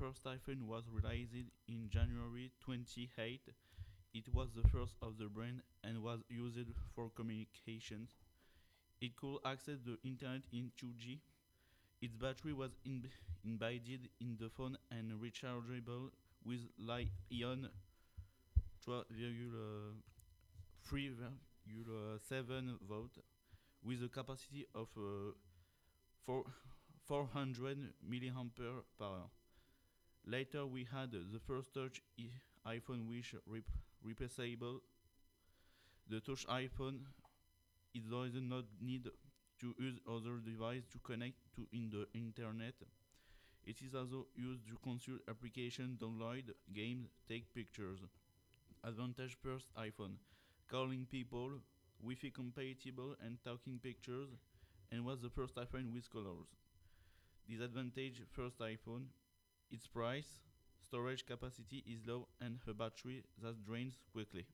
first iPhone was released in January 28. It was the first of the brand and was used for communications. It could access the internet in 2G. Its battery was embedded in the phone and rechargeable with Li-ion 12,3,7 volt with a capacity of uh, four, 400 milliampere per hour. Later, we had the first touch iPhone which rep- replaceable. The touch iPhone it does not need to use other device to connect to in the internet. It is also used to consult application, download games, take pictures. Advantage first iPhone, calling people, Wi-Fi compatible and taking pictures, and was the first iPhone with colors. Disadvantage first iPhone, its price, storage capacity is low and a battery that drains quickly.